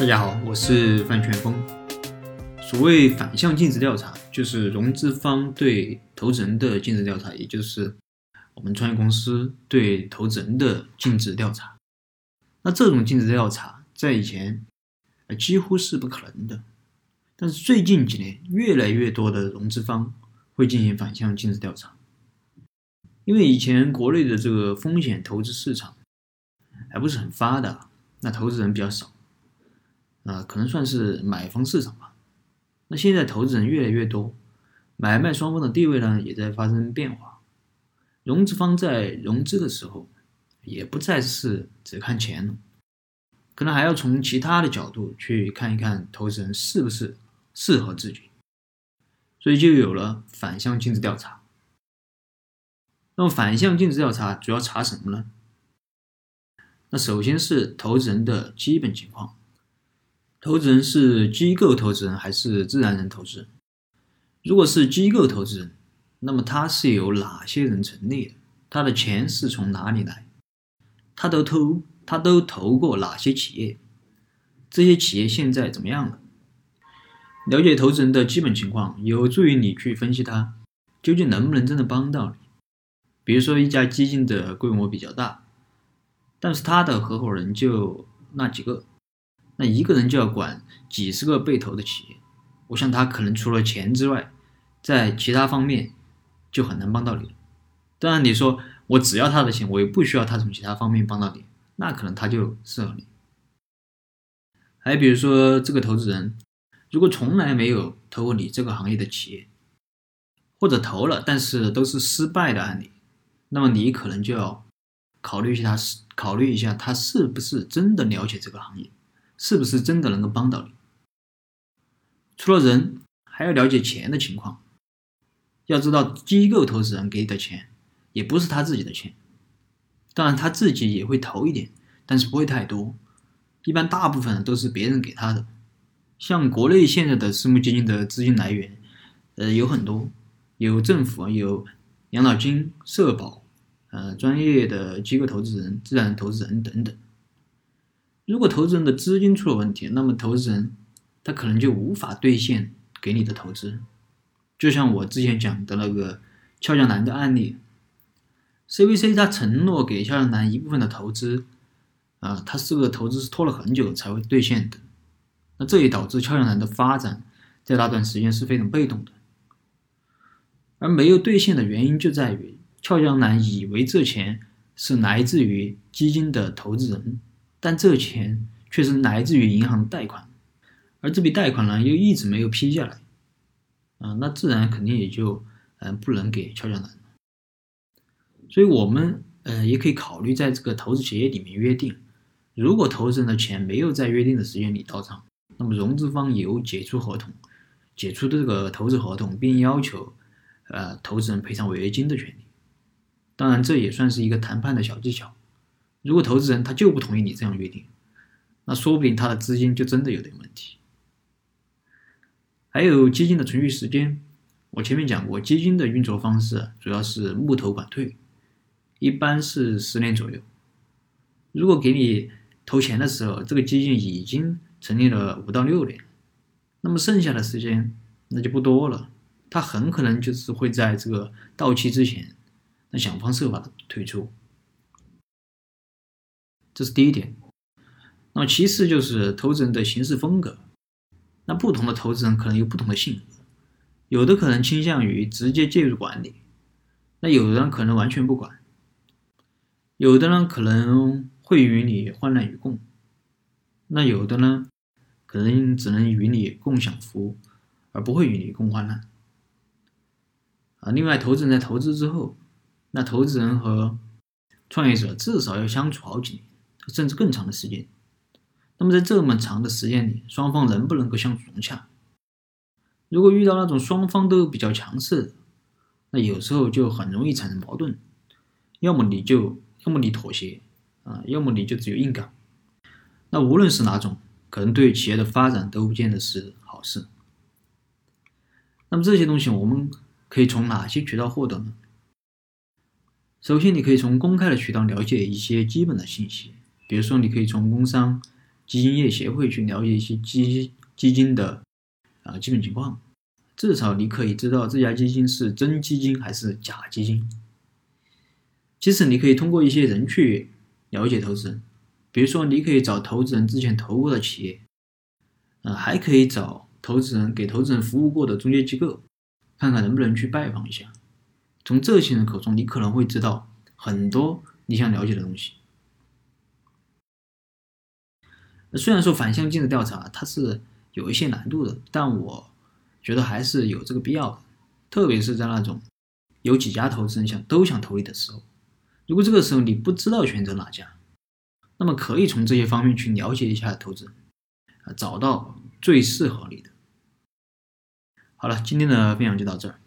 大家好，我是范全峰。所谓反向尽职调查，就是融资方对投资人的尽职调查，也就是我们创业公司对投资人的尽职调查。那这种尽职调查在以前几乎是不可能的，但是最近几年，越来越多的融资方会进行反向尽职调查，因为以前国内的这个风险投资市场还不是很发达，那投资人比较少。啊，可能算是买方市场吧。那现在投资人越来越多，买卖双方的地位呢也在发生变化。融资方在融资的时候，也不再是只看钱了，可能还要从其他的角度去看一看投资人是不是适合自己，所以就有了反向尽职调查。那么反向尽职调查主要查什么呢？那首先是投资人的基本情况。投资人是机构投资人还是自然人投资人？如果是机构投资人，那么他是由哪些人成立的？他的钱是从哪里来？他都投他都投过哪些企业？这些企业现在怎么样了？了解投资人的基本情况，有助于你去分析他究竟能不能真的帮到你。比如说，一家基金的规模比较大，但是他的合伙人就那几个。那一个人就要管几十个被投的企业，我想他可能除了钱之外，在其他方面就很难帮到你。当然，你说我只要他的钱，我也不需要他从其他方面帮到你，那可能他就适合你。还比如说，这个投资人如果从来没有投过你这个行业的企业，或者投了但是都是失败的案例，那么你可能就要考虑一下他是考虑一下他是不是真的了解这个行业。是不是真的能够帮到你？除了人，还要了解钱的情况。要知道，机构投资人给的钱也不是他自己的钱，当然他自己也会投一点，但是不会太多。一般大部分都是别人给他的。像国内现在的私募基金的资金来源，呃，有很多，有政府，有养老金、社保，呃，专业的机构投资人、自然投资人等等。如果投资人的资金出了问题，那么投资人他可能就无法兑现给你的投资。就像我之前讲的那个俏江南的案例，CVC 他承诺给俏江南一部分的投资，啊，他这个投资是拖了很久才会兑现的。那这也导致俏江南的发展在那段时间是非常被动的。而没有兑现的原因就在于俏江南以为这钱是来自于基金的投资人。但这钱却是来自于银行贷款，而这笔贷款呢又一直没有批下来，啊，那自然肯定也就嗯不能给俏江南。所以我们呃也可以考虑在这个投资协议里面约定，如果投资人的钱没有在约定的时间里到账，那么融资方有解除合同、解除这个投资合同，并要求呃投资人赔偿违约金的权利。当然，这也算是一个谈判的小技巧。如果投资人他就不同意你这样约定，那说不定他的资金就真的有点问题。还有基金的存续时间，我前面讲过，基金的运作方式主要是募投管退，一般是十年左右。如果给你投钱的时候，这个基金已经成立了五到六年，那么剩下的时间那就不多了，他很可能就是会在这个到期之前，那想方设法的退出。这是第一点，那么其次就是投资人的行事风格。那不同的投资人可能有不同的性格，有的可能倾向于直接介入管理，那有的人可能完全不管，有的呢可能会与你患难与共，那有的呢可能只能与你共享福，而不会与你共患难。啊，另外，投资人在投资之后，那投资人和创业者至少要相处好几年。甚至更长的时间，那么在这么长的时间里，双方能不能够相处融洽？如果遇到那种双方都比较强势，那有时候就很容易产生矛盾。要么你就，要么你妥协啊，要么你就只有硬刚。那无论是哪种，可能对企业的发展都不见得是好事。那么这些东西我们可以从哪些渠道获得呢？首先，你可以从公开的渠道了解一些基本的信息。比如说，你可以从工商、基金业协会去了解一些基基金的啊基本情况，至少你可以知道这家基金是真基金还是假基金。其实你可以通过一些人去了解投资人，比如说你可以找投资人之前投过的企业，呃，还可以找投资人给投资人服务过的中介机构，看看能不能去拜访一下。从这些人口中，你可能会知道很多你想了解的东西。虽然说反向尽职调查它是有一些难度的，但我觉得还是有这个必要的，特别是在那种有几家投资人想都想投你的时候。如果这个时候你不知道选择哪家，那么可以从这些方面去了解一下投资，啊，找到最适合你的。好了，今天的分享就到这儿。